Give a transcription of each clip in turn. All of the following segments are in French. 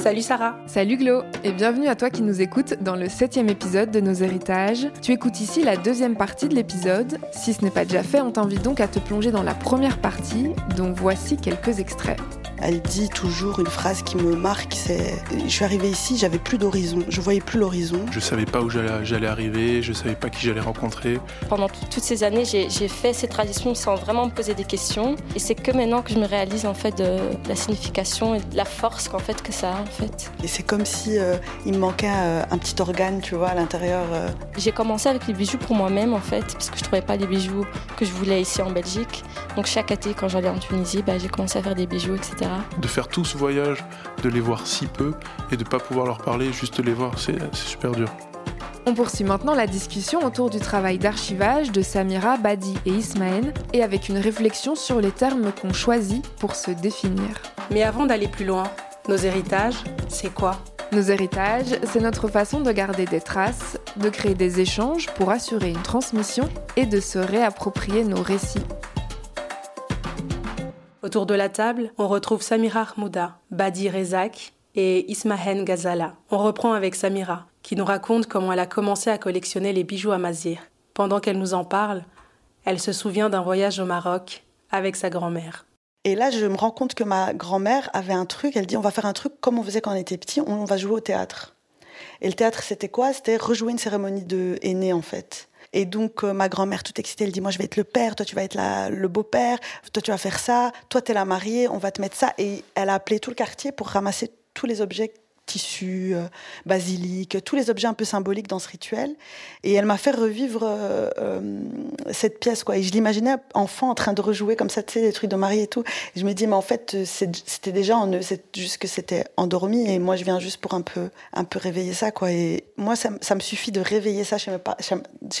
Salut Sarah Salut Glo Et bienvenue à toi qui nous écoutes dans le septième épisode de Nos héritages. Tu écoutes ici la deuxième partie de l'épisode. Si ce n'est pas déjà fait, on t'invite donc à te plonger dans la première partie, dont voici quelques extraits. Elle dit toujours une phrase qui me marque, c'est je suis arrivée ici, j'avais plus d'horizon, je voyais plus l'horizon. Je savais pas où j'allais arriver, je savais pas qui j'allais rencontrer. Pendant toutes ces années, j'ai fait ces traditions sans vraiment me poser des questions, et c'est que maintenant que je me réalise en fait de la signification et de la force qu'en fait que ça a en fait. Et c'est comme si euh, il me manquait euh, un petit organe, tu vois, à l'intérieur. Euh. J'ai commencé avec les bijoux pour moi-même en fait, parce que je trouvais pas les bijoux que je voulais ici en Belgique. Donc chaque été, quand j'allais en Tunisie, bah, j'ai commencé à faire des bijoux, etc. De faire tout ce voyage, de les voir si peu et de ne pas pouvoir leur parler, juste les voir, c'est super dur. On poursuit maintenant la discussion autour du travail d'archivage de Samira, Badi et Ismaël et avec une réflexion sur les termes qu'on choisit pour se définir. Mais avant d'aller plus loin, nos héritages, c'est quoi? Nos héritages, c'est notre façon de garder des traces, de créer des échanges pour assurer une transmission et de se réapproprier nos récits. Autour de la table, on retrouve Samira Ahmouda, Badi Rezak et Ismahen Ghazala. On reprend avec Samira, qui nous raconte comment elle a commencé à collectionner les bijoux à Mazir. Pendant qu'elle nous en parle, elle se souvient d'un voyage au Maroc avec sa grand-mère. Et là, je me rends compte que ma grand-mère avait un truc. Elle dit on va faire un truc comme on faisait quand on était petit, on va jouer au théâtre. Et le théâtre, c'était quoi? C'était rejouer une cérémonie de aîné, en fait. Et donc, euh, ma grand-mère, toute excitée, elle dit Moi, je vais être le père, toi, tu vas être le beau-père, toi, tu vas faire ça, toi, tu es la mariée, on va te mettre ça. Et elle a appelé tout le quartier pour ramasser tous les objets tissu, euh, basilic, tous les objets un peu symboliques dans ce rituel. Et elle m'a fait revivre euh, euh, cette pièce, quoi. Et je l'imaginais enfant en train de rejouer comme ça, tu sais, des trucs de mari et tout. Et je me dis, mais en fait, c'était déjà en eux, c'est juste que c'était endormi. Et moi, je viens juste pour un peu, un peu réveiller ça, quoi. Et moi, ça, me suffit de réveiller ça chez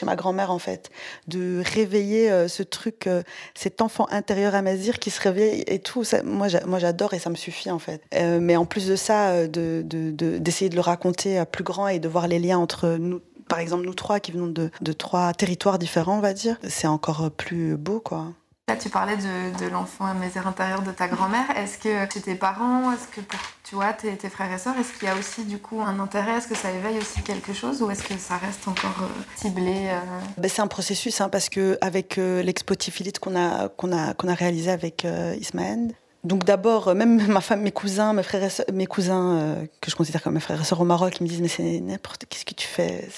ma grand-mère, en fait. De réveiller ce truc, cet enfant intérieur à Mazir qui se réveille et tout. Ça, moi, j'adore et ça me suffit, en fait. mais en plus de ça, de d'essayer de, le raconter à plus grand et de voir les liens entre nous, par exemple nous trois qui venons de, trois territoires différents, on va dire, c'est encore plus beau, quoi. Là, tu parlais de, l'enfant à intérieur intérieur de ta grand-mère. Est-ce que chez tes parents, est-ce que pour tu vois, tes, frères et sœurs, est-ce qu'il y a aussi du coup un intérêt? Est-ce que ça éveille aussi quelque chose ou est-ce que ça reste encore euh, ciblé euh? ben, C'est un processus hein, parce que avec euh, l'expo qu'on a, qu'on a, qu'on a réalisé avec Ismaël, donc d'abord, euh, même ma femme, mes cousins, mes frères, mes cousins euh, que je considère comme mes frères et sœurs au Maroc, ils me disent mais c'est n'importe qu'est-ce que tu fais?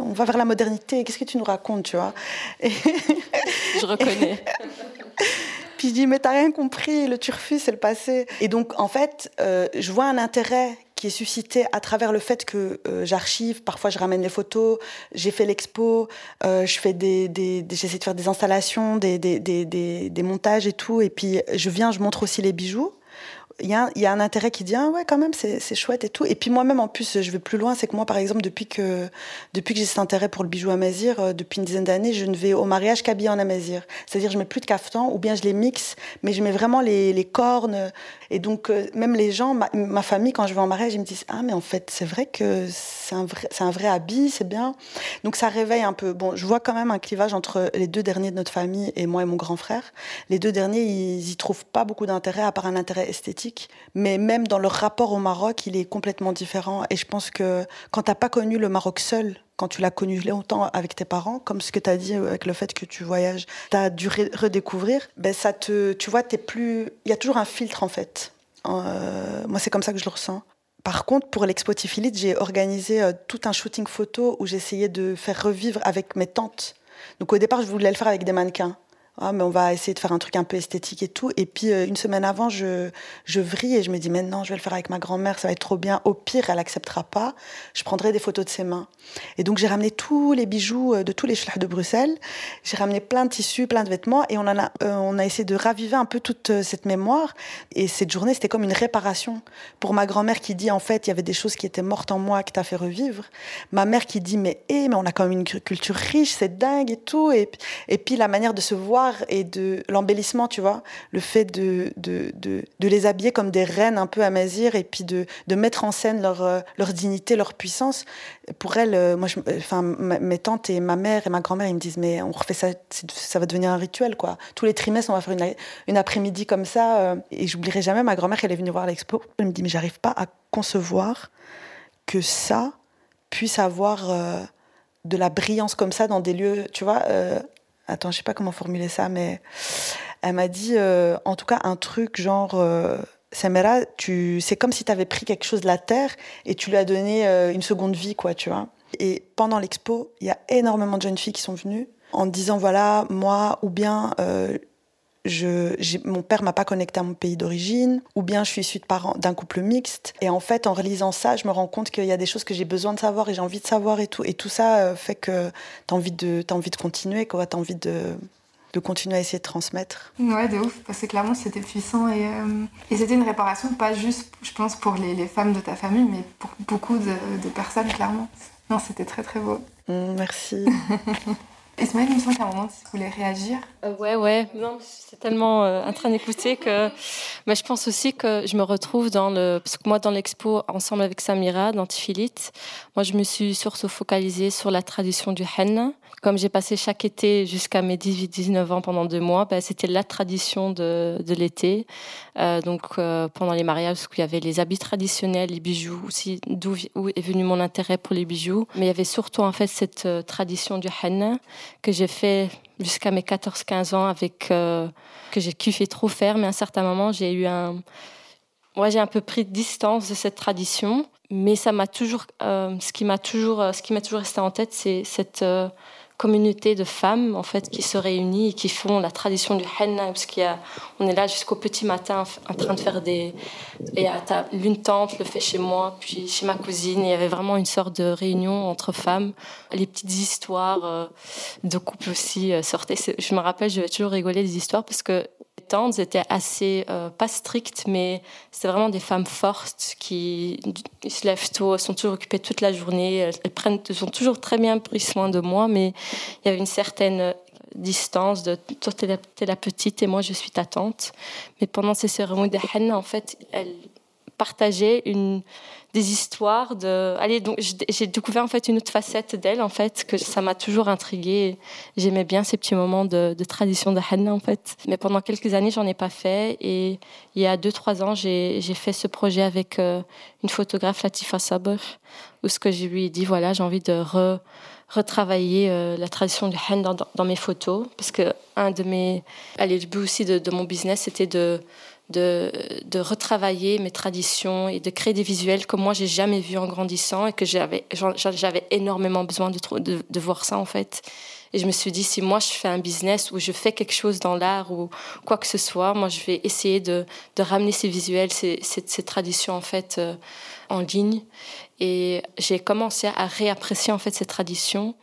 On va vers la modernité. Qu'est-ce que tu nous racontes, tu vois? Je reconnais. Puis je dis mais t'as rien compris, le turfu c'est le passé. Et donc en fait, euh, je vois un intérêt qui est suscité à travers le fait que euh, j'archive, parfois je ramène les photos, j'ai fait l'expo, euh, je fais des, des, j'essaie de faire des installations, des, des, montages et tout, et puis je viens, je montre aussi les bijoux. Il y, a, y a un intérêt qui dit ah ouais quand même c'est chouette et tout. Et puis moi-même en plus je vais plus loin c'est que moi par exemple depuis que depuis que j'ai cet intérêt pour le bijou amazir euh, depuis une dizaine d'années je ne vais au mariage qu'habillé en amazir. C'est-à-dire je mets plus de caftan ou bien je les mixe mais je mets vraiment les, les cornes et donc euh, même les gens ma, famille quand je vais en mariage ils me disent ah mais en fait c'est vrai que c'est un vrai un vrai habit c'est bien. Donc ça réveille un peu. Bon je vois quand même un clivage entre les deux derniers de notre famille et moi et mon grand frère. Les deux derniers ils y trouvent pas beaucoup d'intérêt à part un intérêt esthétique. Mais même dans leur rapport au Maroc, il est complètement différent. Et je pense que quand tu n'as pas connu le Maroc seul, quand tu l'as connu longtemps avec tes parents, comme ce que tu as dit avec le fait que tu voyages, tu as dû redécouvrir, ben ça te, tu vois, t'es plus, il y a toujours un filtre en fait. Euh, moi, c'est comme ça que je le ressens. Par contre, pour l'Expo Tifilite, j'ai organisé euh, tout un shooting photo où j'essayais de faire revivre avec mes tantes. Donc au départ, je voulais le faire avec des mannequins ah, mais on va essayer de faire un truc un peu esthétique et tout. Et puis euh, une semaine avant, je, je vrille et je me dis maintenant, je vais le faire avec ma grand-mère, ça va être trop bien. Au pire, elle acceptera pas. Je prendrai des photos de ses mains. Et donc j'ai ramené tous les bijoux euh, de tous les schlags de Bruxelles. J'ai ramené plein de tissus, plein de vêtements et on a, euh, on a essayé de raviver un peu toute cette mémoire. Et cette journée, c'était comme une réparation pour ma grand-mère qui dit en fait, il y avait des choses qui étaient mortes en moi que t'as fait revivre. Ma mère qui dit mais eh, mais on a quand même une culture riche, c'est dingue et tout. Et, et puis la manière de se voir et de l'embellissement, tu vois. Le fait de, de, de, les habiller comme des reines un peu à Mazir et puis de, de mettre en scène leur, euh, leur dignité, leur puissance. Pour elles, euh, moi, je, enfin, mes tantes et ma mère et ma grand-mère, ils me disent, mais on refait ça, ça va devenir un rituel, quoi. Tous les trimestres, on va faire une, une après-midi comme ça. Euh, et j'oublierai jamais ma grand-mère, elle est venue voir l'expo. Elle me dit, mais j'arrive pas à concevoir que ça puisse avoir de la brillance comme ça dans des lieux, tu vois. Euh, attends, je sais pas comment formuler ça, mais elle m'a dit, euh, en tout cas, un truc genre. Euh, Samira, tu, c'est comme si tu avais pris quelque chose de la terre et tu lui as donné une seconde vie, quoi, tu vois. Et pendant l'expo, il y a énormément de jeunes filles qui sont venues en disant voilà, moi, ou bien je, mon père m'a pas connecté à mon pays d'origine, ou bien je suis issue d'un couple mixte. Et en fait, en relisant ça, je me rends compte qu'il y a des choses que j'ai besoin de savoir et j'ai envie de savoir et tout. Et tout ça euh, fait que tu as envie de, as envie de continuer. Tu as envie de, de continuer à essayer de transmettre. Ouais, de ouf, parce que clairement c'était puissant et, euh, et c'était une réparation, pas juste, je pense, pour les, les, femmes de ta famille, mais pour beaucoup de, de personnes, clairement. Non, c'était très très beau. Mmh, merci. Ismaël, il me semble qu'à un moment, tu voulais réagir? Euh, ouais, ouais. Non, c'est tellement euh, en train d'écouter que. Mais je pense aussi que je me retrouve dans le. Parce que moi, dans l'expo, ensemble avec Samira, dans Tifilite, moi, je me suis surtout focalisée sur la tradition du henna. Comme j'ai passé chaque été jusqu'à mes 18-19 ans pendant deux mois, ben, c'était la tradition de, de l'été. Euh, donc, euh, pendant les mariages, il y avait les habits traditionnels, les bijoux aussi, d'où est venu mon intérêt pour les bijoux. Mais il y avait surtout, en fait, cette tradition du henna que j'ai fait jusqu'à mes 14-15 ans avec euh, que j'ai kiffé trop faire mais à un certain moment j'ai eu un moi j'ai un peu pris distance de cette tradition mais ça m'a toujours euh, ce qui m'a toujours ce qui m'a toujours resté en tête c'est cette euh, communauté de femmes en fait qui se réunissent et qui font la tradition du henna parce qu'il y a, on est là jusqu'au petit matin en train de faire des et l'une tante le fait chez moi puis chez ma cousine il y avait vraiment une sorte de réunion entre femmes. Les petites histoires euh, de couple aussi euh, sortaient. Je me rappelle je vais toujours rigoler des histoires parce que tantes étaient assez, euh, pas strictes, mais c'était vraiment des femmes fortes qui se lèvent tôt, sont toujours occupées toute la journée. Elles, prennent, elles toujours très bien pris soin de moi, mais il y avait une certaine distance de toi t'es la, la, petite et moi je suis ta tante mais pendant ces cérémonies de henna en fait elles une des histoires de allez donc j'ai découvert en fait une autre facette d'elle en fait que ça m'a toujours intriguée. J'aimais bien ces petits moments de, tradition de Hanna en fait. Mais pendant quelques années j'en ai pas fait. Et il y a deux trois ans j'ai fait ce projet avec euh, une photographe Latifa Sabr où ce que je lui ai dit voilà j'ai envie de retravailler euh, la tradition du Hanna dans, mes photos. Parce que un de mes allez le but aussi de mon business c'était de de, retravailler mes traditions et de créer des visuels que moi j'ai jamais vus en grandissant et que j'avais énormément besoin de, voir ça en fait. Et je me suis dit si moi je fais un business ou je fais quelque chose dans l'art ou quoi que ce soit moi je vais essayer de, ramener ces visuels ces, ces, ces traditions en fait euh, en ligne. Et j'ai commencé à réapprécier en fait ces traditions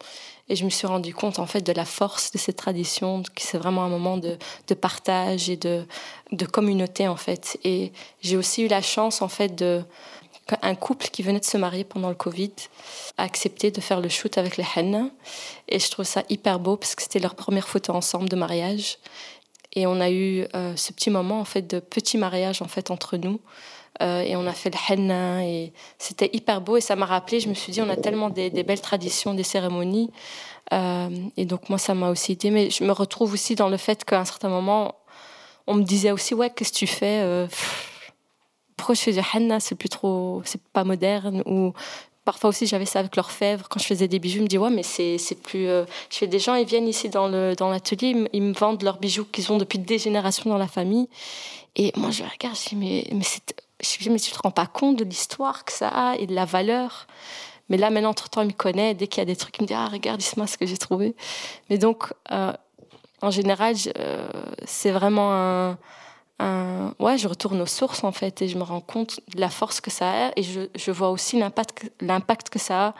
et je me suis rendu compte en fait de la force de cette tradition, que c'est vraiment un moment de, de, partage et de, de communauté en fait. Et j'ai aussi eu la chance en fait de couple qui venait de se marier pendant le Covid a accepté de faire le shoot avec les henna. Et je trouve ça hyper beau parce que c'était leur première photo ensemble de mariage. Et on a eu euh, ce petit moment en fait de petit mariage en fait entre nous euh, et on a fait le henna et c'était hyper beau et ça m'a rappelé, je me suis dit, on a tellement des, belles traditions, des cérémonies. Euh, et donc moi, ça m'a aussi aidé. Mais je me retrouve aussi dans le fait qu'à un certain moment, on me disait aussi, ouais, qu'est-ce que tu fais euh, Pourquoi je fais du henna C'est plus trop, c'est pas moderne ou Parfois aussi, j'avais ça avec l'orfèvre. Quand je faisais des bijoux, je me dis, ouais, mais c'est, plus. Je fais des gens, ils viennent ici dans, le, dans l'atelier, ils me vendent leurs bijoux qu'ils ont depuis des générations dans la famille. Et moi, je regarde, je dis, mais, mais c'est, je me tu te rends pas compte de l'histoire que ça a et de la valeur. Mais là, maintenant, entre-temps, il me connaît. Dès qu'il y a des trucs, il me dit, ah, regarde, dis-moi ce que j'ai trouvé. Mais donc, euh, en général, euh, c'est vraiment un, un, Ouais, je retourne aux sources, en fait, et je me rends compte de la force que ça a. Et je, je vois aussi l'impact, que ça a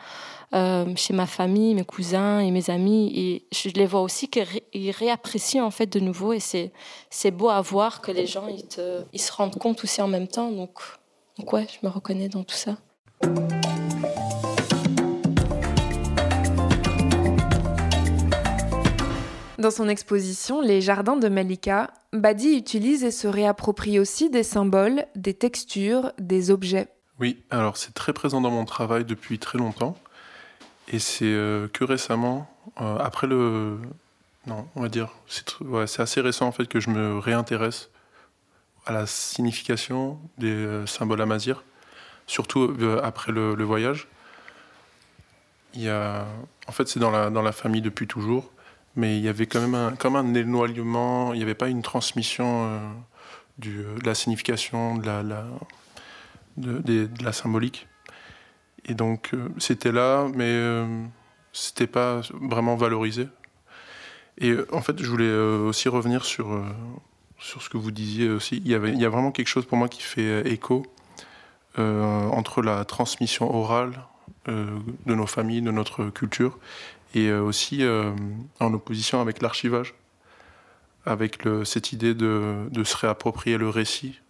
euh, chez ma famille, mes cousins et mes amis. Et je les vois aussi qu'ils réapprécient en fait de nouveau. Et c'est, beau à voir que les gens ils se rendent compte aussi en même temps. Donc, donc ouais, je me reconnais dans tout ça. Dans son exposition Les Jardins de Malika, Badi utilise et se réapproprie aussi des symboles, des textures, des objets. Oui, alors c'est très présent dans mon travail depuis très longtemps. Et c'est euh, que récemment, euh, après le. Non, on va dire. C'est assez récent en fait que je me réintéresse à la signification des euh, symboles amazirs, surtout après le, le, voyage. Il y a, en fait, c'est dans la, dans la famille depuis toujours, mais il y avait quand même un, comme un éloignement, il n'y avait pas une transmission du, de la signification, de la, de, la symbolique. Et donc, euh, c'était là, mais euh, c'était pas vraiment valorisé. Et euh, en fait, je voulais aussi revenir sur, sur ce que vous disiez aussi. Il y, avait, il y a vraiment quelque chose pour moi qui fait écho entre la transmission orale de nos familles, de notre culture, et aussi en opposition avec l'archivage, avec cette idée de, se réapproprier le récit,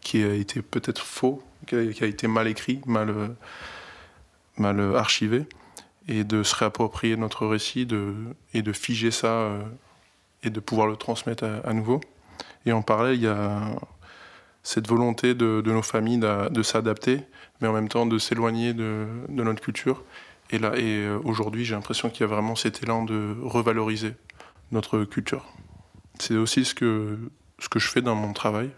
qui a été peut-être faux, qui a, été mal écrit, mal, archivé, et de se réapproprier notre récit et de figer ça euh, et de pouvoir le transmettre à, nouveau. Et en parallèle, il y a cette volonté de, nos familles de, s'adapter, mais en même temps de s'éloigner de, notre culture. Et là, et euh, aujourd'hui, j'ai l'impression qu'il y a vraiment cet élan de revaloriser notre culture. C'est aussi ce que ce que je fais dans mon travail.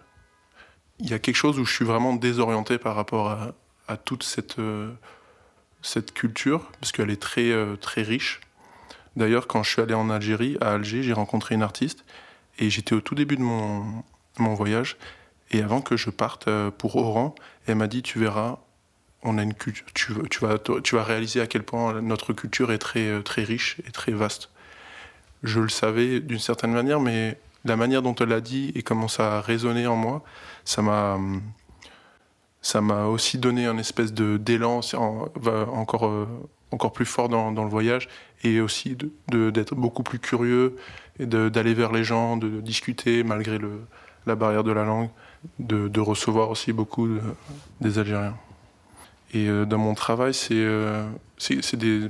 Il y a quelque chose où je suis vraiment désorienté par rapport à, toute cette, euh, cette culture, parce qu'elle est très, euh, très riche. D'ailleurs, quand je suis allé en Algérie, à Alger, j'ai rencontré une artiste, et j'étais au tout début de mon, mon voyage, et avant que je parte pour Oran, elle m'a dit, tu verras, on a une culture, tu, vas, réaliser à quel point notre culture est très, très riche et très vaste. Je le savais d'une certaine manière, mais la manière dont elle l'a dit et comment ça a résonné en moi, ça m'a aussi donné un espèce de d'élan encore euh, encore plus fort dans, le voyage et aussi d'être beaucoup plus curieux et d'aller vers les gens, de, discuter malgré la barrière de la langue, de, recevoir aussi beaucoup des Algériens. Et euh, dans mon travail, c'est euh, c'est des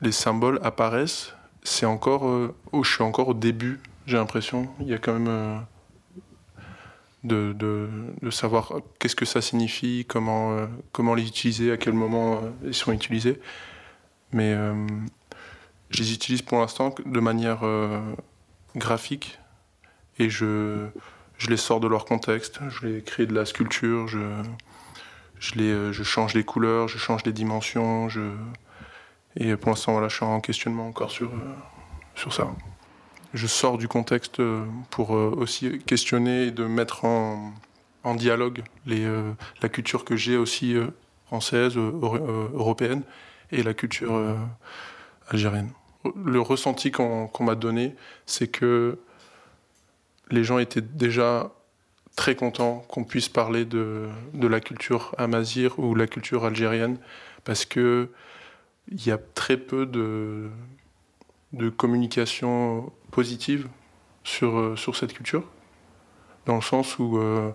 les symboles apparaissent. C'est encore, je suis encore au début j'ai l'impression. Il y a quand même euh, de, de, de, savoir qu'est-ce que ça signifie, comment, euh, comment les utiliser, à quel moment euh, ils sont utilisés. Mais je les utilise pour l'instant de manière graphique et je, je les sors de leur contexte. Je les crée de la sculpture, je, les, je change les couleurs, je change les dimensions. Et pour l'instant, voilà, je suis en questionnement encore sur, sur ça je sors du contexte euh, pour euh, aussi questionner et de mettre en, dialogue les, euh, la culture que j'ai aussi française, européenne, et la culture algérienne. Le ressenti qu'on m'a donné, c'est que les gens étaient déjà très contents qu'on puisse parler de, la culture amazir ou la culture algérienne, parce que il y a très peu de, communication positive sur, euh, sur cette culture, dans le sens où euh,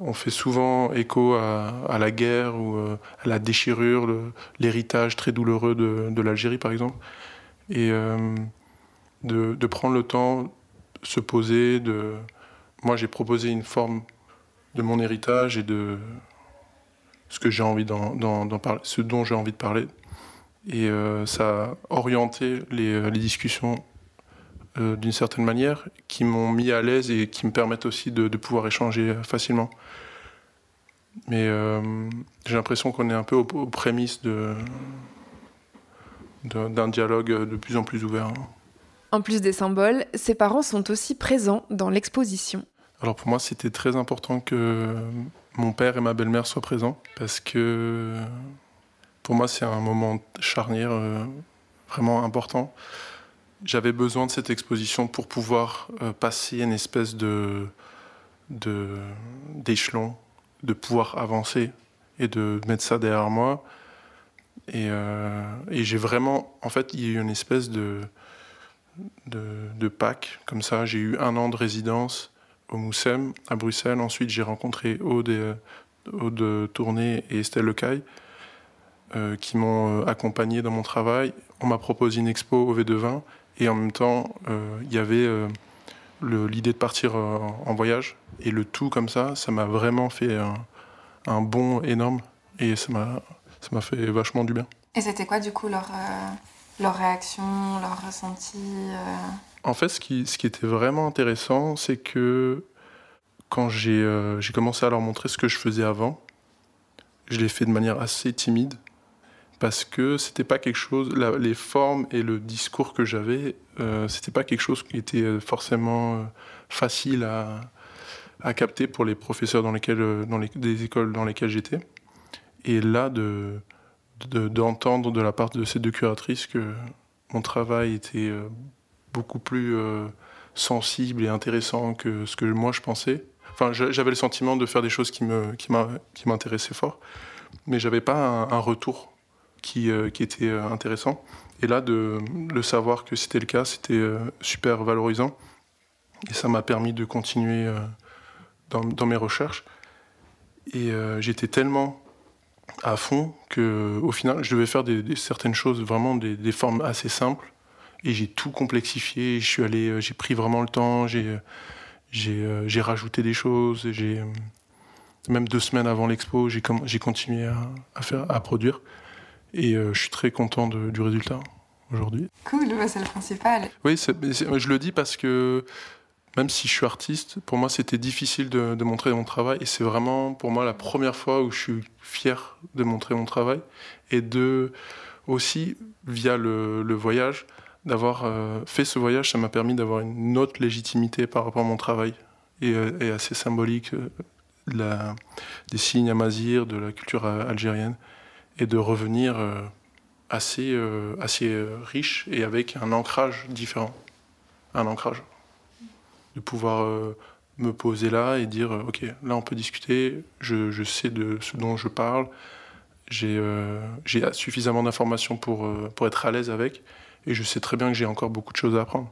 on fait souvent écho à, la guerre ou euh, à la déchirure, l'héritage très douloureux de, de l'Algérie par exemple, et de, de, prendre le temps, se poser, de... Moi j'ai proposé une forme de mon héritage et de ce que j'ai envie d'en parler, ce dont j'ai envie de parler. Et ça a orienté les, les discussions euh, d'une certaine manière, qui m'ont mis à l'aise et qui me permettent aussi de, pouvoir échanger facilement. Mais euh, j'ai l'impression qu'on est un peu aux, prémices d'un dialogue de plus en plus ouvert. En plus des symboles, ses parents sont aussi présents dans l'exposition. Alors pour moi, c'était très important que mon père et ma belle-mère soient présents parce que pour moi, c'est un moment charnière euh, vraiment important j'avais besoin de cette exposition pour pouvoir euh, passer une espèce de d'échelon, de, pouvoir avancer et de mettre ça derrière moi. Et, euh, et j'ai vraiment, en fait, il y a eu une espèce de, de, Pâques, comme ça. J'ai eu un an de résidence au Moussem, à Bruxelles. Ensuite, j'ai rencontré Aude, et, Aude Tournay et Estelle Lecaille, euh, qui m'ont accompagné dans mon travail. On m'a proposé une expo au V de vin Et en même temps, il y avait l'idée de partir en voyage. Et le tout comme ça, ça m'a vraiment fait un, un bond énorme. Et ça m'a fait vachement du bien. Et c'était quoi du coup leur, leur réaction, leur ressenti En fait, ce qui, était vraiment intéressant, c'est que quand j'ai commencé à leur montrer ce que je faisais avant, je l'ai fait de manière assez timide parce que c'était pas quelque chose, les formes et le discours que j'avais, euh, c'était pas quelque chose qui était euh, forcément euh, facile à, capter pour les professeurs dans euh, dans les, des écoles dans lesquelles j'étais. Et là, de d'entendre de, la part de ces deux curatrices que mon travail était beaucoup plus sensible et intéressant que ce que moi je pensais. Enfin, j'avais le sentiment de faire des choses qui m'intéressaient fort, mais j'avais pas un, retour qui, euh, était euh, intéressant. Et là, de, le savoir que c'était le cas, c'était euh, super valorisant. Et ça m'a permis de continuer dans, dans, mes recherches. Et j'étais tellement à fond que au final, je devais faire des, certaines choses, vraiment des, des, formes assez simples. Et j'ai tout complexifié. Je suis allé, j'ai pris vraiment le temps. J'ai, j'ai, rajouté des choses. J'ai même deux semaines avant l'expo, j'ai, j'ai continué à, à, faire, à produire. Et euh, je suis très content du résultat aujourd'hui. Cool, c'est le principal. Oui, je le dis parce que même si je suis artiste, pour moi c'était difficile de, montrer mon travail et c'est vraiment pour moi la première fois où je suis fier de montrer mon travail et de aussi via le, voyage d'avoir euh, fait ce voyage, ça m'a permis d'avoir une autre légitimité par rapport à mon travail et, euh, assez symbolique la, des signes amazir, de la culture algérienne et de revenir euh, assez, euh, assez euh, riche et avec un ancrage différent. Un ancrage. De pouvoir me poser là et dire ok là on peut discuter je, sais de ce dont je parle j'ai suffisamment d'informations pour, pour être à l'aise avec et je sais très bien que j'ai encore beaucoup de choses à apprendre.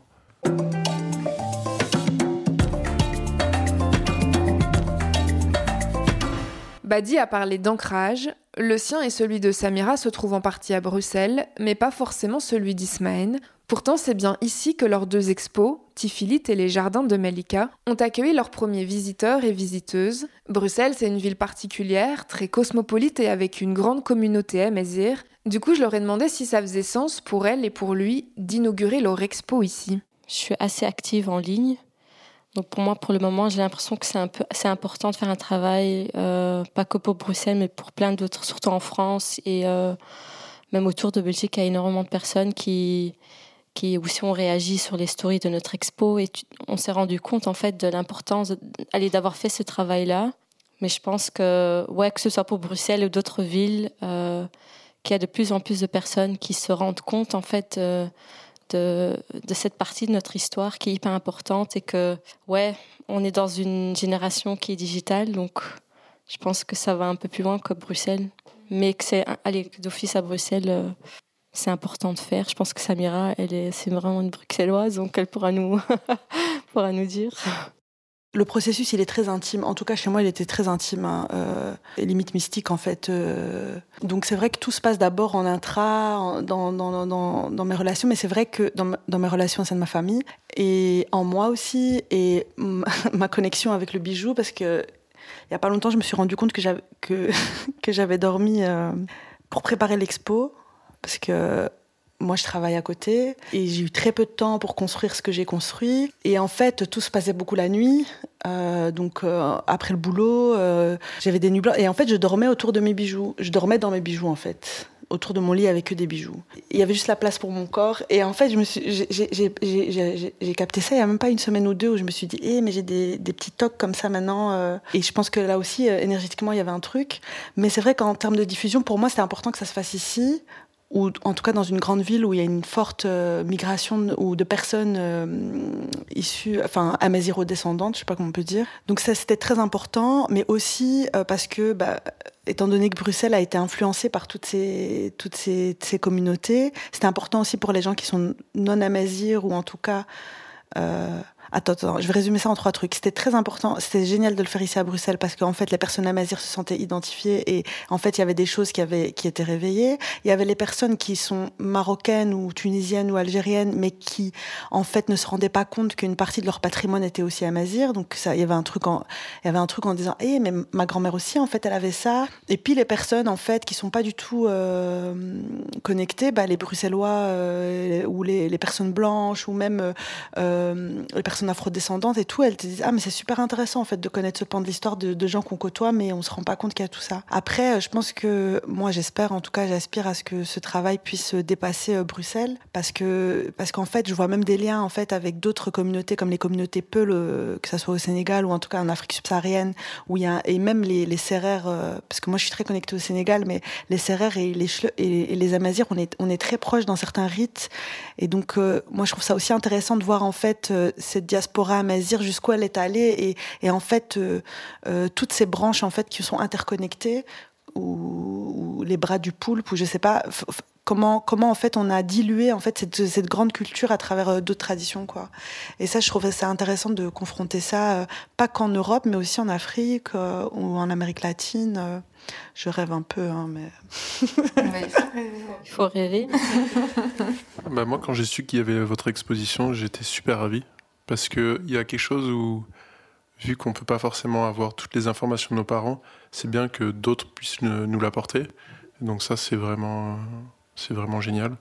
Badi a parlé d'ancrage. Le sien et celui de Samira se trouvent en partie à Bruxelles, mais pas forcément celui d'Ismaël. Pourtant, c'est bien ici que leurs deux expos, Tifilit et les jardins de Melika, ont accueilli leurs premiers visiteurs et visiteuses. Bruxelles, c'est une ville particulière, très cosmopolite et avec une grande communauté à Mézir. Du coup, je leur ai demandé si ça faisait sens pour elle et pour lui d'inaugurer leur expo ici. Je suis assez active en ligne. Donc pour moi, pour le moment, j'ai l'impression que c'est un peu, important de faire un travail, euh, pas que pour Bruxelles, mais pour plein d'autres, surtout en France et euh, même autour de Belgique, il y a énormément de personnes qui, qui aussi ont réagi sur les stories de notre expo et on s'est rendu compte en fait de l'importance d'avoir fait ce travail-là. Mais je pense que ouais, que ce soit pour Bruxelles ou d'autres villes, euh, qu'il y a de plus en plus de personnes qui se rendent compte en fait de, cette partie de notre histoire qui est hyper importante et que, ouais, on est dans une génération qui est digitale, donc je pense que ça va un peu plus loin que Bruxelles. Mais que c'est aller d'office à Bruxelles, euh, c'est important de faire. Je pense que Samira, elle est, c'est vraiment une bruxelloise, donc elle pourra nous, pourra nous dire le processus, il est très intime. En tout cas, chez moi, il était très intime, hein, euh, limite mystique en fait. Euh. Donc c'est vrai que tout se passe d'abord en intra, dans, dans, dans, mes relations, mais c'est vrai que dans, mes relations au sein de ma famille et en moi aussi, et ma connexion avec le bijou, parce que il y a pas longtemps, je me suis rendu compte que j'avais que, que j'avais dormi euh, pour préparer l'expo, parce que moi, je travaille à côté et j'ai eu très peu de temps pour construire ce que j'ai construit. Et en fait, tout se passait beaucoup la nuit. Euh, donc, euh, après le boulot, euh, j'avais des nuits blanches. Et en fait, je dormais autour de mes bijoux. Je dormais dans mes bijoux, en fait. Autour de mon lit avec que des bijoux. Il y avait juste la place pour mon corps. Et en fait, j'ai, capté ça il n'y a même pas une semaine ou deux où je me suis dit, eh, mais j'ai des, des, petits tocs comme ça maintenant. Et je pense que là aussi, énergétiquement, il y avait un truc. Mais c'est vrai qu'en termes de diffusion, pour moi, c'était important que ça se fasse ici, ou en tout cas dans une grande ville où il y a une forte euh, migration de, ou de personnes euh, issues, enfin amaziro-descendantes, je sais pas comment on peut dire. Donc ça c'était très important, mais aussi euh, parce que, bah, étant donné que Bruxelles a été influencée par toutes ces toutes ces, ces communautés, c'était important aussi pour les gens qui sont non amazir ou en tout cas Attends, attends, je vais résumer ça en trois trucs. C'était très important, c'était génial de le faire ici à Bruxelles parce qu'en fait, les personnes à Mazir se sentaient identifiées et en fait, il y avait des choses qui, avaient, qui étaient réveillées. Il y avait les personnes qui sont marocaines ou tunisiennes ou algériennes, mais qui, en fait, ne se rendaient pas compte qu'une partie de leur patrimoine était aussi à Mazir. Donc, ça, il y avait un truc en, il y avait un truc en disant, eh, mais ma grand-mère aussi, en fait, elle avait ça. Et puis, les personnes, en fait, qui sont pas du tout euh, connectées, bah, les Bruxellois euh, ou les, les, personnes blanches ou même euh, les personnes personnes afrodescendantes et tout, elles te disent ah mais c'est super intéressant en fait de connaître ce pan de l'histoire de, gens qu'on côtoie, mais on se rend pas compte qu'il y a tout ça. Après, euh, je pense que moi j'espère, en tout cas j'aspire à ce que ce travail puisse dépasser euh, Bruxelles, parce que parce qu'en fait je vois même des liens en fait avec d'autres communautés comme les communautés Peul, euh, que ça soit au Sénégal ou en tout cas en Afrique subsaharienne, où il y a et même les, les parce que moi je suis très connectée au Sénégal, mais les Serrères et les et, les Amazirs, on est on est très proches dans certains rites, et donc moi je trouve ça aussi intéressant de voir en fait cette diaspora amazir, jusqu'où elle est allée, et, en fait, euh, euh, toutes ces branches en fait qui sont interconnectées, ou, les bras du poulpe, ou je sais pas comment comment en fait on a dilué en fait cette, cette grande culture à travers euh, d'autres traditions quoi. Et ça, je trouvais ça intéressant de confronter ça, pas qu'en Europe, mais aussi en Afrique ou en Amérique latine. Je rêve un peu, hein, mais. il faut rêver. bah moi, quand j'ai su qu'il y avait votre exposition, j'étais super ravi. Parce qu'il y a quelque chose où, vu qu'on ne peut pas forcément avoir toutes les informations de nos parents, c'est bien que d'autres puissent nous l'apporter. Donc ça, c'est vraiment, c'est vraiment génial.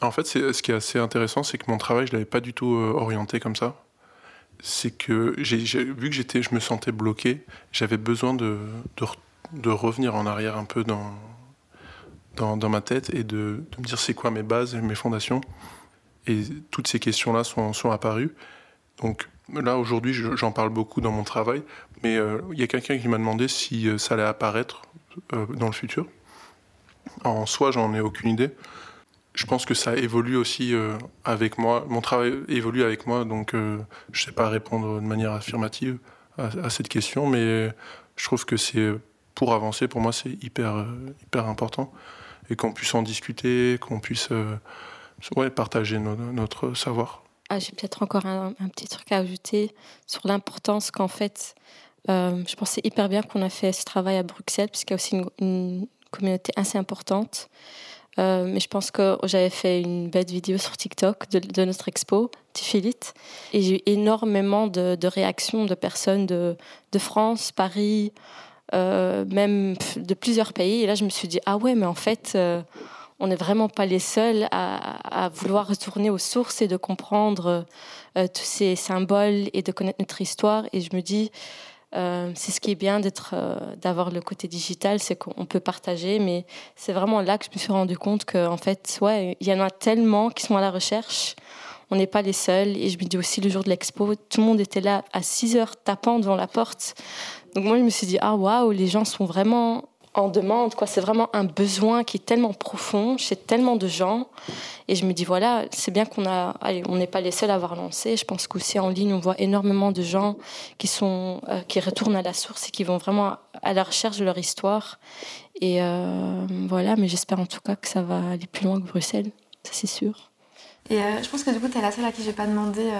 En fait, ce qui est assez intéressant, c'est que mon travail, je l'avais pas du tout euh, orienté comme ça. C'est que vu que j'étais, je me sentais bloqué, j'avais besoin de, de, revenir en arrière un peu dans, dans, ma tête et de, de, me dire c'est quoi mes bases mes fondations. Et toutes ces questions-là sont, sont apparues. Donc là, aujourd'hui, j'en parle beaucoup dans mon travail, mais euh, il y a quelqu'un qui m'a demandé si euh, ça allait apparaître euh, dans le futur. En soi, j'en ai aucune idée. Je pense que ça évolue aussi avec moi. Mon travail évolue avec moi, donc je ne sais pas répondre de manière affirmative à, cette question, mais je trouve que c'est pour avancer, pour moi, c'est hyper, hyper important. Et qu'on puisse en discuter, qu'on puisse partager notre savoir. Ah, j'ai peut-être encore un, petit truc à ajouter sur l'importance qu'en fait, euh, je pensais hyper bien qu'on a fait ce travail à Bruxelles, puisqu'il y a aussi une, communauté assez importante. Euh, mais je pense que j'avais fait une belle vidéo sur TikTok de, notre expo, Tifilite, et j'ai eu énormément de, réactions de personnes de, de France, Paris, euh, même de plusieurs pays. Et là, je me suis dit, ah ouais, mais en fait, on n'est vraiment pas les seuls à, vouloir retourner aux sources et de comprendre euh, tous ces symboles et de connaître notre histoire. Et je me dis, euh, c'est ce qui est bien d'être, euh, d'avoir le côté digital, c'est qu'on peut partager. Mais c'est vraiment là que je me suis rendu compte qu'en fait, ouais, il y en a tellement qui sont à la recherche. On n'est pas les seuls. Et je me dis aussi, le jour de l'expo, tout le monde était là à 6 heures tapant devant la porte. Donc moi, je me suis dit, ah waouh, les gens sont vraiment en demande. Quoi. C'est vraiment un besoin qui est tellement profond chez tellement de gens. Et je me dis, voilà, c'est bien qu'on a, on n'est pas les seuls à avoir lancé. Je pense qu'aussi en ligne, on voit énormément de gens qui, sont, euh, qui retournent à la source et qui vont vraiment à la recherche de leur histoire. Et euh, voilà, mais j'espère en tout cas que ça va aller plus loin que Bruxelles. Ça, c'est sûr. Et euh, je pense que du coup, tu es la seule à qui je n'ai pas demandé,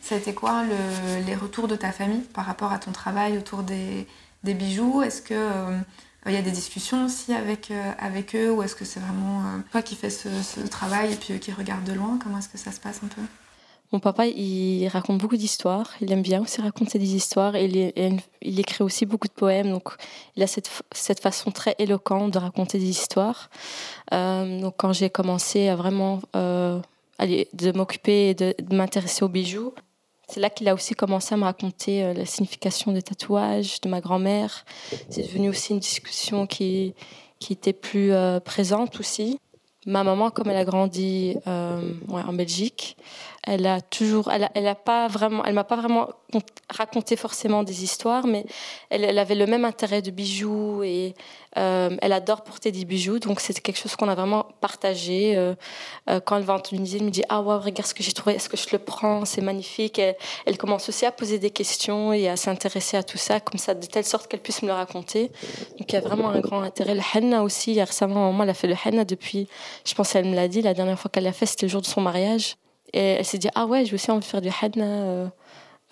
ça a été quoi le, les retours de ta famille par rapport à ton travail autour des, des bijoux? Est-ce que il y a des discussions aussi avec, euh, avec eux ou est-ce que c'est vraiment euh, toi qui fais ce, travail et puis eux qui regardent de loin Comment est-ce que ça se passe un peu? Mon papa, il raconte beaucoup d'histoires. Il aime bien aussi raconter des histoires. Il, il, écrit aussi beaucoup de poèmes. Donc, il a cette, cette façon très éloquente de raconter des histoires. Euh, donc, quand j'ai commencé à vraiment de m'occuper et de m'intéresser aux bijoux, c'est là qu'il a aussi commencé à me raconter euh, la signification des tatouages de ma grand-mère. C'est devenu aussi une discussion qui, qui était plus euh, présente aussi. Ma maman, comme elle a grandi euh, en Belgique, elle a toujours, elle, elle a pas vraiment, m'a pas vraiment raconté forcément des histoires, mais elle, avait le même intérêt de bijoux et euh, elle adore porter des bijoux, donc c'est quelque chose qu'on a vraiment partagé. Euh, euh, quand elle va en Tunisie, elle me dit ah ouais regarde ce que j'ai trouvé, est-ce que je le prends, c'est magnifique. Elle, commence aussi à poser des questions et à s'intéresser à tout ça, comme ça de telle sorte qu'elle puisse me le raconter. Donc il y a vraiment un grand intérêt. Le henna aussi, récemment, maman elle a fait le henna depuis, je pense qu'elle me l'a dit, la dernière fois qu'elle l'a fait, c'était le jour de son mariage. Et elle s'est dit, ah ouais, j'ai aussi envie de faire du henna.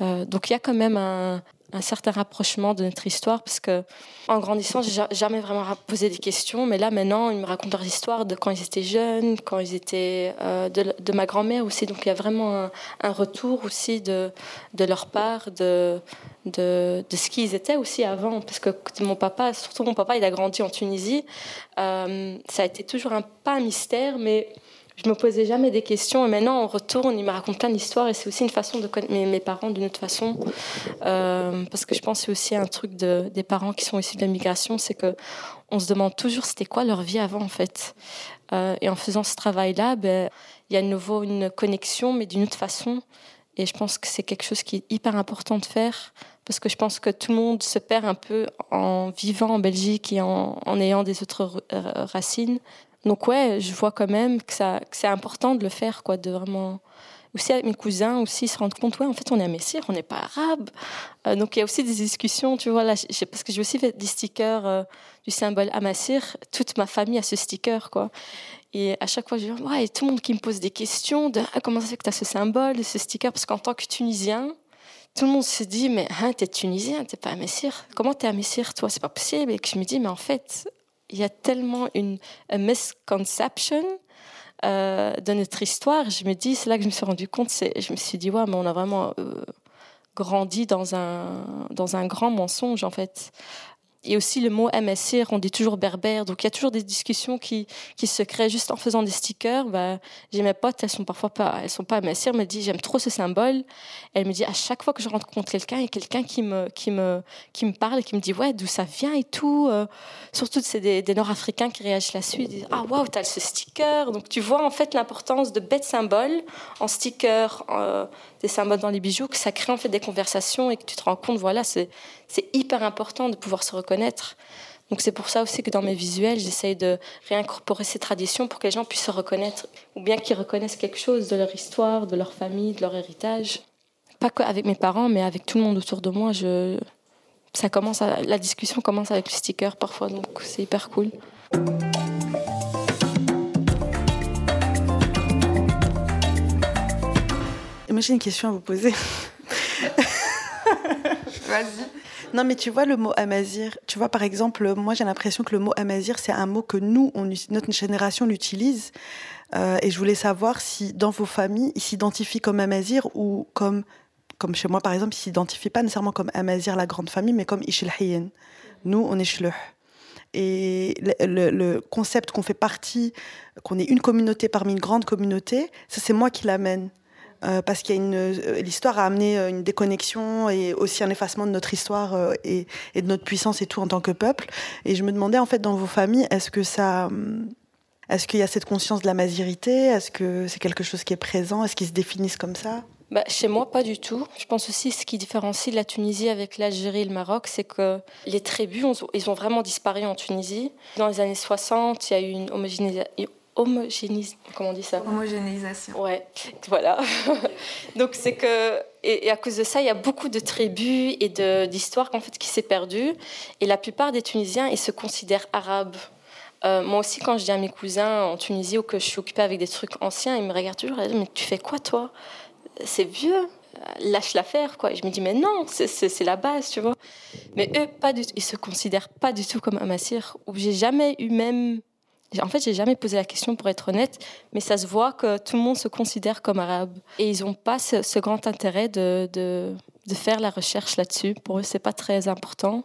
donc il y a quand même un, certain rapprochement de notre histoire parce que en grandissant j'ai jamais vraiment posé des questions mais là maintenant ils me racontent leur histoire de quand ils étaient jeunes quand ils étaient euh, de, ma grand-mère aussi donc il y a vraiment un, retour aussi de, de leur part de, de, de ce qu'ils étaient aussi avant parce que mon papa surtout mon papa il a grandi en Tunisie euh, ça a été toujours un pas un mystère mais je me posais jamais des questions. Et maintenant, on retourne, il me raconte plein d'histoires. Et c'est aussi une façon de connaître mes, parents d'une autre façon. Euh, parce que je pense que c'est aussi un truc de, des parents qui sont issus de la migration, c'est que on se demande toujours c'était quoi leur vie avant, en fait. Euh, et en faisant ce travail-là, ben, il y a de nouveau une connexion, mais d'une autre façon. Et je pense que c'est quelque chose qui est hyper important de faire parce que je pense que tout le monde se perd un peu en vivant en Belgique et en ayant des autres racines. Donc ouais, je vois quand même que, c'est important de le faire, quoi, de vraiment... Aussi avec mes cousins, aussi se rendre compte, ouais, en fait, on est à Messire, on n'est pas arabe. Euh, donc il y a aussi des discussions, tu vois, là, parce que j'ai aussi fait des stickers euh, du symbole Amassir. Toute ma famille a ce sticker, quoi. Et à chaque fois, je dis, ouais, tout le monde qui me pose des questions de ah, comment ça fait que tu as ce symbole, ce sticker, parce qu'en tant que Tunisien, tout le monde se dit, mais hein, es Tunisien, t'es pas à Messire. Comment t'es à Messire, toi? C'est pas possible. Et que je me dis, mais en fait, il y a tellement une misconception euh, de notre histoire. Je me dis, c'est là que je me suis rendu compte. Je me suis dit, ouais, mais on a vraiment euh, grandi dans un, dans un grand mensonge, en fait. Et aussi le mot MSR, on dit toujours berbère. Donc il y a toujours des discussions qui, qui se créent juste en faisant des stickers. Bah, j'ai mes potes, elles sont parfois pas, elles sont pas MSR, me dit j'aime trop ce symbole. Elle me dit à chaque fois que je rencontre quelqu'un, il y a quelqu'un qui me, qui, me, qui me parle qui me dit ouais, d'où ça vient et tout. Euh, surtout c'est des, Nord-Africains qui réagissent là-dessus. Ils disent ah waouh, t'as ce sticker. Donc tu vois en fait l'importance de bêtes symboles en sticker, euh, des symboles dans les bijoux, que ça crée en fait des conversations et que tu te rends compte, voilà, c'est hyper important de pouvoir se reconnaître. Donc c'est pour ça aussi que dans mes visuels, j'essaye de réincorporer ces traditions pour que les gens puissent se reconnaître, ou bien qu'ils reconnaissent quelque chose de leur histoire, de leur famille, de leur héritage. Pas qu'avec mes parents, mais avec tout le monde autour de moi. Je... Ça commence La discussion commence avec le sticker parfois, donc c'est hyper cool. Moi j'ai une question à vous poser. Vas-y. Non, mais tu vois le mot amazir. Tu vois, par exemple, moi j'ai l'impression que le mot amazir, c'est un mot que nous, notre génération l'utilise. Euh, et je voulais savoir si dans vos familles, ils s'identifient comme amazir ou comme, comme chez moi par exemple, ils s'identifient pas nécessairement comme amazir, la grande famille, mais comme ishilhiyen. Nous, on est shluh. Et le, le concept qu'on fait partie, qu'on est une communauté parmi une grande communauté, ça c'est moi qui l'amène. Euh, parce qu'il y a une euh, l'histoire a amené euh, une déconnexion et aussi un effacement de notre histoire et, de notre puissance et tout en tant que peuple. Et je me demandais en fait dans vos familles, est-ce que ça, est-ce qu'il y a cette conscience de la masirité Est-ce que c'est quelque chose qui est présent? Est-ce qu'ils se définissent comme ça? Bah, chez moi, pas du tout. Je pense aussi ce qui différencie la Tunisie avec l'Algérie et le Maroc, c'est que les tribus, ils ont vraiment disparu en Tunisie. Dans les années 60, il y a eu une homogénéisation homogénéisation. Comment on dit ça? Homogénéisation. Ouais, voilà. Donc c'est que et, à cause de ça, il y a beaucoup de tribus et d'histoires en fait qui s'est perdues. Et la plupart des Tunisiens, ils se considèrent arabes. Euh, moi aussi, quand je dis à mes cousins en Tunisie ou que je suis occupée avec des trucs anciens, ils me regardent toujours et disent Mais tu fais quoi, toi? C'est vieux lâche l'affaire quoi. je me dis mais non, c'est la base, tu vois. Mais eux pas du tout, ils se considèrent pas du tout comme amassir. Ou j'ai jamais eu même en fait, j'ai jamais posé la question pour être honnête, mais ça se voit que tout le monde se considère comme arabe. Et ils n'ont pas ce, grand intérêt de, faire la recherche là-dessus. Pour eux, c'est pas très important.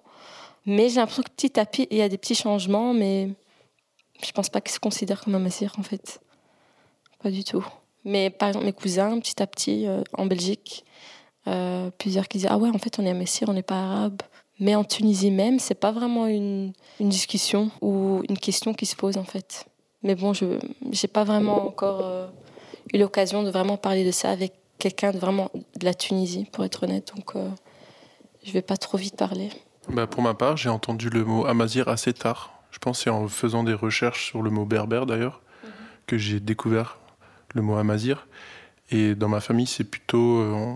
Mais j'ai l'impression que petit à petit, il y a des petits changements, mais je pense pas qu'ils se considèrent comme un massir, en fait. Pas du tout. Mais par exemple, mes cousins, petit à petit, euh, en Belgique, euh, plusieurs qui disent Ah ouais, en fait, on est un messire, on n'est pas arabe. Mais en Tunisie même, c'est pas vraiment une, une, discussion ou une question qui se pose en fait. Mais bon, je n'ai pas vraiment encore euh, eu l'occasion de vraiment parler de ça avec quelqu'un de vraiment de la Tunisie, pour être honnête. Donc, euh, je vais pas trop vite parler. Bah pour ma part, j'ai entendu le mot amazir assez tard. Je pense que c'est en faisant des recherches sur le mot berbère d'ailleurs mhm. que j'ai découvert le mot amazir. Et dans ma famille, c'est plutôt euh,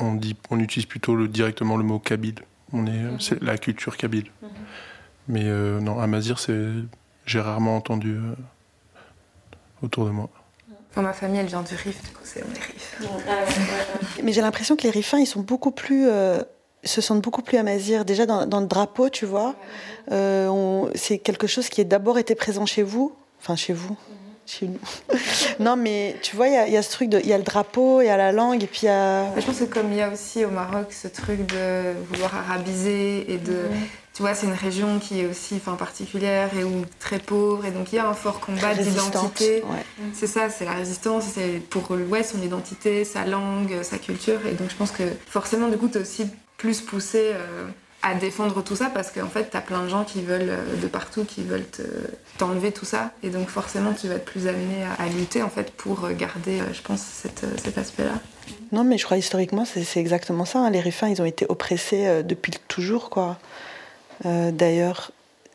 on, dit, on utilise plutôt le, directement le mot kabyle. On est, mhm. c'est la culture kabyle. Mhm. Mais euh, non, Amazir, c'est, j'ai rarement entendu euh, autour de moi. ma famille, elle vient du Rif, du coup, c'est les Rif. Mais j'ai l'impression que les Rifins, ils sont beaucoup plus. Euh, se sentent beaucoup plus amazirs. Déjà, dans, dans, le drapeau, tu vois, euh, c'est quelque chose qui a d'abord été présent chez vous. Enfin, chez vous. Chez nous. non, mais tu vois, il y, y, a ce truc de. Il y a le drapeau, il y a la langue, et puis il y a. Je pense que comme il y a aussi au Maroc ce truc de vouloir arabiser et de. Tu vois, c'est une région qui est aussi enfin, particulière et où très pauvre, et donc il y a un fort combat d'identité. Ouais. C'est ça, c'est la résistance, c'est pour l'Ouest son identité, sa langue, sa culture, et donc je pense que forcément, du coup, tu es aussi plus poussé euh, à défendre tout ça parce qu'en fait, tu as plein de gens qui veulent, euh, de partout, qui veulent t'enlever tout ça, et donc forcément, tu vas être plus amené à, lutter en fait pour garder, euh, je pense, cet aspect-là. Non, mais je crois historiquement, c'est exactement ça. Hein. Les Rifins, ils ont été oppressés euh, depuis toujours, quoi. Euh, D'ailleurs,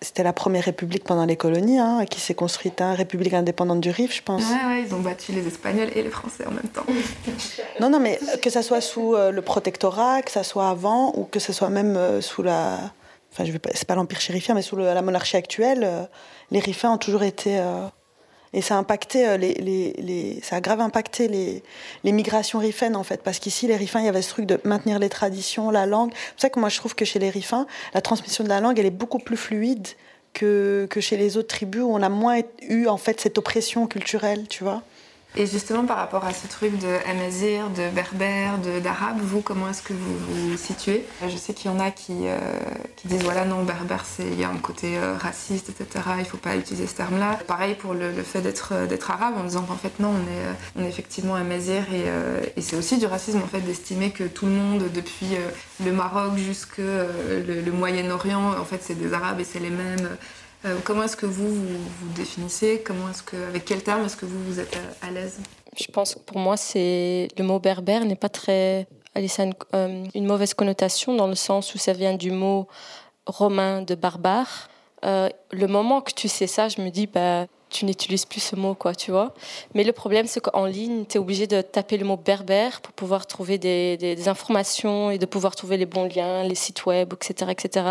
c'était la première république pendant les colonies hein, qui s'est construite, hein, république indépendante du Rif, je pense. Ouais, ouais, ils ont battu les Espagnols et les Français en même temps. non, non, mais que ça soit sous euh, le protectorat, que ça soit avant, ou que ça soit même euh, sous la. Enfin, je vais pas, c'est pas l'empire chérifien, mais sous le, la monarchie actuelle, euh, les Rifins ont toujours été. Euh, et ça a impacté les, les, ça a grave impacté les, migrations rifaines en fait, parce qu'ici les Rifins, il y avait ce truc de maintenir les traditions, la langue. C'est pour ça que moi je trouve que chez les Rifins, la transmission de la langue, elle est beaucoup plus fluide que, que chez les autres tribus où on a moins eu en fait cette oppression culturelle, tu vois. Et justement, par rapport à ce truc de amazir, de berbère, d'arabe, vous, comment est-ce que vous vous situez? Je sais qu'il y en a qui, euh, disent voilà, non, berbère, il y a un côté euh, raciste, etc. Il ne faut pas utiliser ce terme-là. Pareil pour le, fait d'être d'être arabe, en disant qu'en fait, non, on est, effectivement amazir. Et, euh, et c'est aussi du racisme, en fait, d'estimer que tout le monde, depuis le Maroc jusque le Moyen-Orient, en fait, c'est des arabes et c'est les mêmes. Euh, comment est-ce que vous, vous définissez Comment est-ce que, Avec quel terme est-ce que vous, vous êtes à, l'aise Je pense que pour moi, c'est le mot berbère n'est pas très. Allez, ça a une, euh, une, mauvaise connotation dans le sens où ça vient du mot romain de barbare. Euh, le moment que tu sais ça, je me dis, bah, tu n'utilises plus ce mot, quoi, tu vois. Mais le problème, c'est qu'en ligne, tu es obligé de taper le mot berbère pour pouvoir trouver des, informations et de pouvoir trouver les bons liens, les sites web, etc., etc.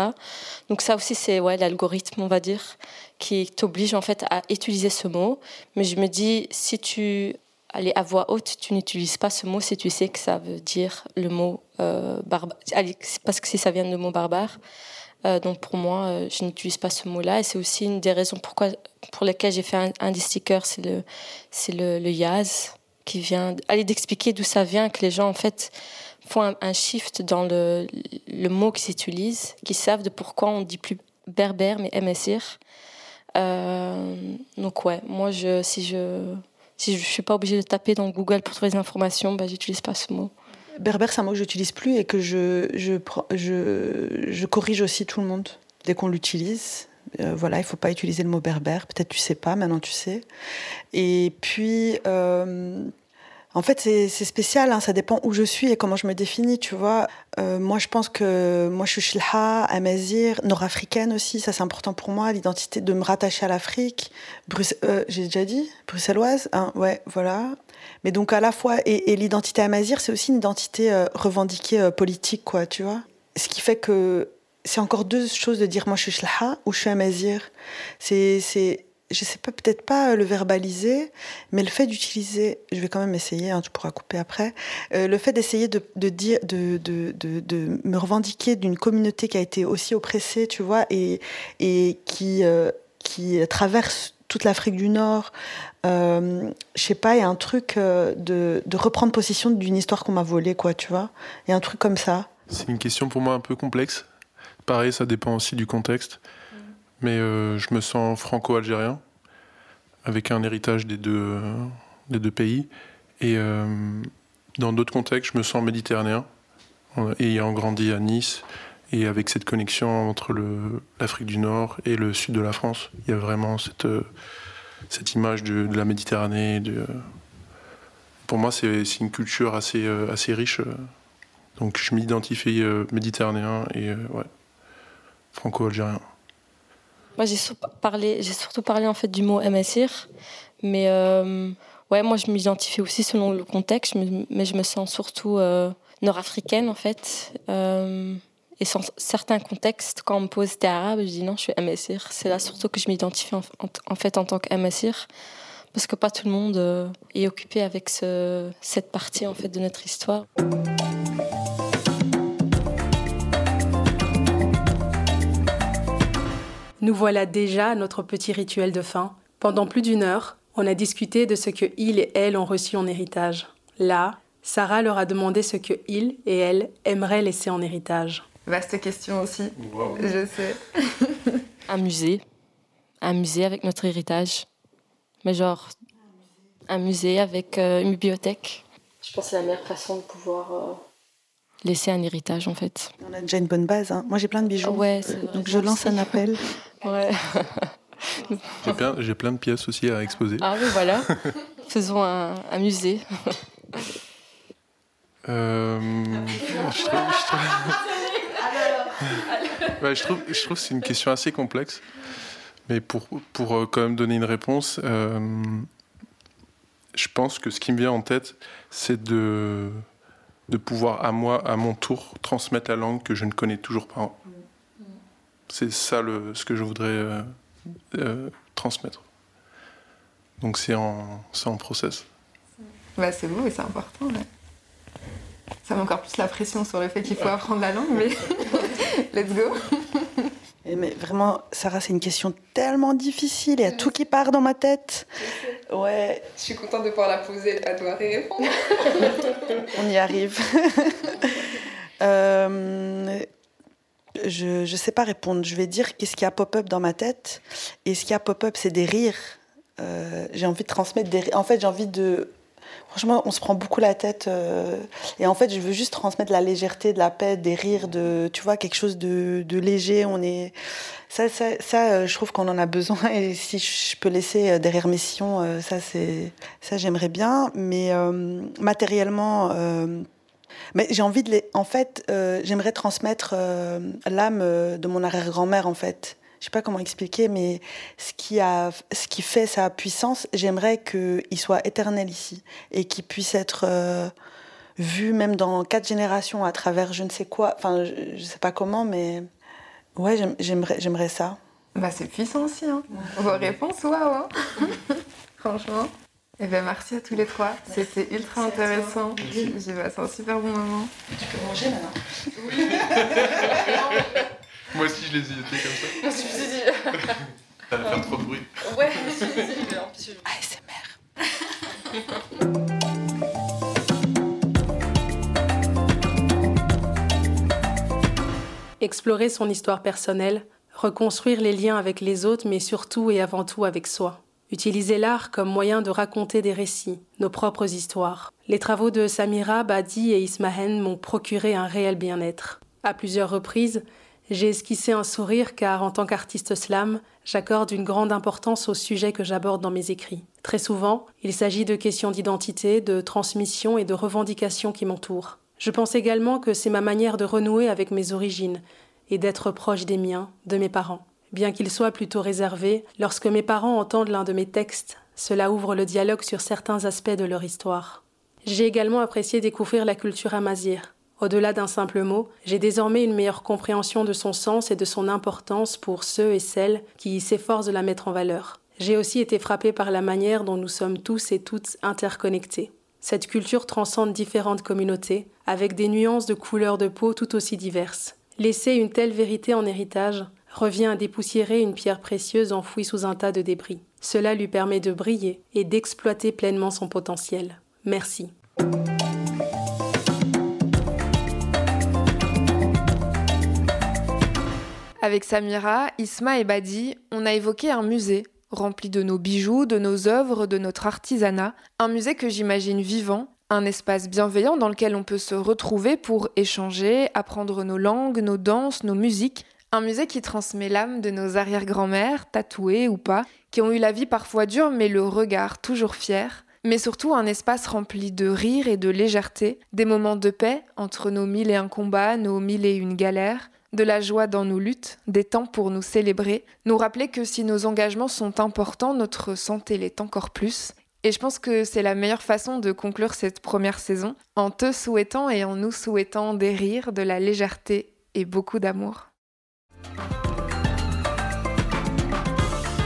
Donc ça aussi, c'est ouais, l'algorithme, on va dire, qui t'oblige en fait à utiliser ce mot. Mais je me dis, si tu allez à voix haute, tu n'utilises pas ce mot si tu sais que ça veut dire le mot euh, barbare. Parce que si ça vient du mot barbare. Euh, donc pour moi, euh, je n'utilise pas ce mot-là et c'est aussi une des raisons pourquoi, pour lesquelles j'ai fait un, un, des stickers, c'est le, le, Yaz qui vient aller d'expliquer d'où ça vient, que les gens en fait font un, shift dans le, le mot qu'ils utilisent, qu'ils savent de pourquoi on dit plus berbère mais MSIR. Euh, donc ouais, moi je, si je si je suis pas obligée de taper dans Google pour trouver des informations, bah, j'utilise pas ce mot. Berbère, c'est un mot que j'utilise plus et que je, je, je, je, corrige aussi tout le monde dès qu'on l'utilise. Euh, voilà, il faut pas utiliser le mot berbère. Peut-être tu sais pas, maintenant tu sais. Et puis, euh, en fait, c'est spécial. Hein, ça dépend où je suis et comment je me définis. Tu vois, euh, moi, je pense que moi, je suis Shilha, Amazir, nord-africaine aussi. Ça, c'est important pour moi, l'identité de me rattacher à l'Afrique. Euh, J'ai déjà dit bruxelloise. Hein, ouais, voilà. Mais donc à la fois, et, l'identité amazir, c'est aussi une identité euh, revendiquée euh, politique, quoi, tu vois. Ce qui fait que c'est encore deux choses de dire moi je suis shlaha ou je suis amazir. C'est, je sais pas, peut-être pas le verbaliser, mais le fait d'utiliser, je vais quand même essayer, hein, tu pourras couper après, euh, le fait d'essayer de, dire, de, de, de, me revendiquer d'une communauté qui a été aussi oppressée, tu vois, et, et qui, euh, qui traverse toute l'Afrique du Nord. Euh, je sais pas, il y a un truc euh, de, de, reprendre possession d'une histoire qu'on m'a volée, quoi, tu vois. Il y a un truc comme ça. C'est une question pour moi un peu complexe. Pareil, ça dépend aussi du contexte. Mais euh, je me sens franco-algérien, avec un héritage des deux, des deux pays. Et euh, dans d'autres contextes, je me sens méditerranéen, ayant grandi à Nice. Et avec cette connexion entre l'Afrique du Nord et le sud de la France, il y a vraiment cette, cette image de, la Méditerranée. Pour moi, c'est une culture assez, assez riche. Donc je m'identifie méditerranéen et franco-algérien. Moi, j'ai parlé, j'ai surtout parlé en fait du mot MSIR, mais euh, ouais, moi je m'identifie aussi selon le contexte, mais je me sens surtout euh, nord-africaine en fait. Euh, et dans certains contextes, quand on me pose t'es arabe, je dis non, je suis MSIR. C'est là surtout que je m'identifie en, fait en tant qu'MSIR. parce que pas tout le monde est occupé avec ce, cette partie en fait de notre histoire. Nous voilà déjà à notre petit rituel de fin. Pendant plus d'une heure, on a discuté de ce que il et elle ont reçu en héritage. Là, Sarah leur a demandé ce que il et elle aimeraient laisser en héritage. Vaste question aussi, je sais. un musée, un musée avec notre héritage, mais genre un musée avec euh, une bibliothèque. Je pense que c'est la meilleure façon de pouvoir euh, laisser un héritage en fait. On a déjà une bonne base. Hein. Moi j'ai plein de bijoux. Ouais, donc je lance un appel. ouais. J'ai plein, plein, de pièces aussi à exposer. Ah oui, voilà. Faisons un, un musée. Euh, je, trouve, je, trouve, je, trouve, que c'est une question assez complexe. Mais pour, pour euh, quand même donner une réponse, euh, je pense que ce qui me vient en tête, c'est de, de pouvoir à moi, à mon tour, transmettre la langue que je ne connais toujours pas. C'est ça le, ce que je voudrais transmettre. Donc c'est en, en process. Bah, c'est beau et c'est important. Ça met encore plus la pression sur le fait qu'il faut apprendre la langue, mais let's go. Mais vraiment, Sarah, c'est une question tellement difficile. Il y a tout qui part dans ma tête. Ouais. Je suis contente de pouvoir la poser à toi et répondre. On y arrive. euh, je ne sais pas répondre. Je vais dire qu'est-ce qui a pop-up dans ma tête. Et ce qui a pop-up, c'est des rires. Euh, j'ai envie de transmettre des rires. En fait, j'ai envie de Franchement, on se prend beaucoup la tête. Euh, et en fait, je veux juste transmettre la légèreté, de la paix, des rires, de, tu vois, quelque chose de, léger. On est, ça, ça, ça euh, je trouve qu'on en a besoin. Et si je peux laisser euh, derrière mes ça, c'est, ça, j'aimerais bien. Mais matériellement, mais j'ai envie de les, en fait, j'aimerais transmettre l'âme de mon arrière-grand-mère, en fait je sais pas comment expliquer, mais ce qui, a, ce qui fait sa puissance, j'aimerais qu'il soit éternel ici et qu'il puisse être euh, vu même dans quatre générations à travers je ne sais quoi. Enfin, je, ne sais pas comment, mais ouais, j'aimerais, j'aimerais ça. Bah, c'est puissant aussi. Hein. Vos réponses, waouh! Hein. Franchement. Et eh ben merci à tous les trois. C'était ultra intéressant. J'ai passé un super bon moment. Tu peux manger maintenant. Moi aussi, je les ai jetés comme ça. Moi aussi, je me suis dit. Ça va faire trop de bruit. Ouais, je me suis dit, en plus. ASMR. Explorer son histoire personnelle, reconstruire les liens avec les autres, mais surtout et avant tout avec soi. Utiliser l'art comme moyen de raconter des récits, nos propres histoires. Les travaux de Samira, Badi et Ismahen m'ont procuré un réel bien-être. À plusieurs reprises, j'ai esquissé un sourire car, en tant qu'artiste slam, j'accorde une grande importance aux sujets que j'aborde dans mes écrits. Très souvent, il s'agit de questions d'identité, de transmission et de revendications qui m'entourent. Je pense également que c'est ma manière de renouer avec mes origines et d'être proche des miens, de mes parents. Bien qu'il soit plutôt réservé, lorsque mes parents entendent l'un de mes textes, cela ouvre le dialogue sur certains aspects de leur histoire. J'ai également apprécié découvrir la culture amazir, au-delà d'un simple mot, j'ai désormais une meilleure compréhension de son sens et de son importance pour ceux et celles qui s'efforcent de la mettre en valeur. J'ai aussi été frappée par la manière dont nous sommes tous et toutes interconnectés. Cette culture transcende différentes communautés, avec des nuances de couleurs de peau tout aussi diverses. Laisser une telle vérité en héritage revient à dépoussiérer une pierre précieuse enfouie sous un tas de débris. Cela lui permet de briller et d'exploiter pleinement son potentiel. Merci. Avec Samira, Isma et Badi, on a évoqué un musée rempli de nos bijoux, de nos œuvres, de notre artisanat, un musée que j'imagine vivant, un espace bienveillant dans lequel on peut se retrouver pour échanger, apprendre nos langues, nos danses, nos musiques, un musée qui transmet l'âme de nos arrière-grand-mères, tatouées ou pas, qui ont eu la vie parfois dure mais le regard toujours fier, mais surtout un espace rempli de rire et de légèreté, des moments de paix entre nos mille et un combats, nos mille et une galères, de la joie dans nos luttes, des temps pour nous célébrer, nous rappeler que si nos engagements sont importants, notre santé l'est encore plus. Et je pense que c'est la meilleure façon de conclure cette première saison, en te souhaitant et en nous souhaitant des rires, de la légèreté et beaucoup d'amour.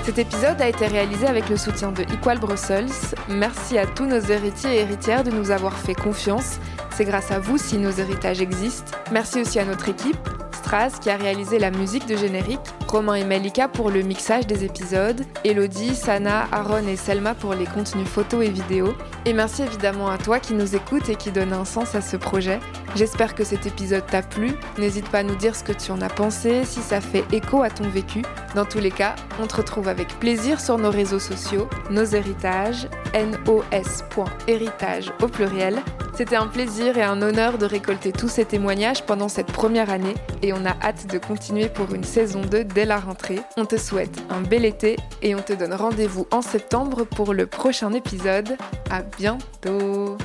Cet épisode a été réalisé avec le soutien de Equal Brussels. Merci à tous nos héritiers et héritières de nous avoir fait confiance. C'est grâce à vous si nos héritages existent. Merci aussi à notre équipe, qui a réalisé la musique de générique, Romain et Malika pour le mixage des épisodes, Elodie, Sana, Aaron et Selma pour les contenus photos et vidéos. Et merci évidemment à toi qui nous écoutes et qui donne un sens à ce projet. J'espère que cet épisode t'a plu. N'hésite pas à nous dire ce que tu en as pensé, si ça fait écho à ton vécu. Dans tous les cas, on te retrouve avec plaisir sur nos réseaux sociaux, nos héritages, nos.héritage au pluriel. C'était un plaisir et un honneur de récolter tous ces témoignages pendant cette première année et on a hâte de continuer pour une saison 2 dès la rentrée. On te souhaite un bel été et on te donne rendez-vous en septembre pour le prochain épisode. À bientôt!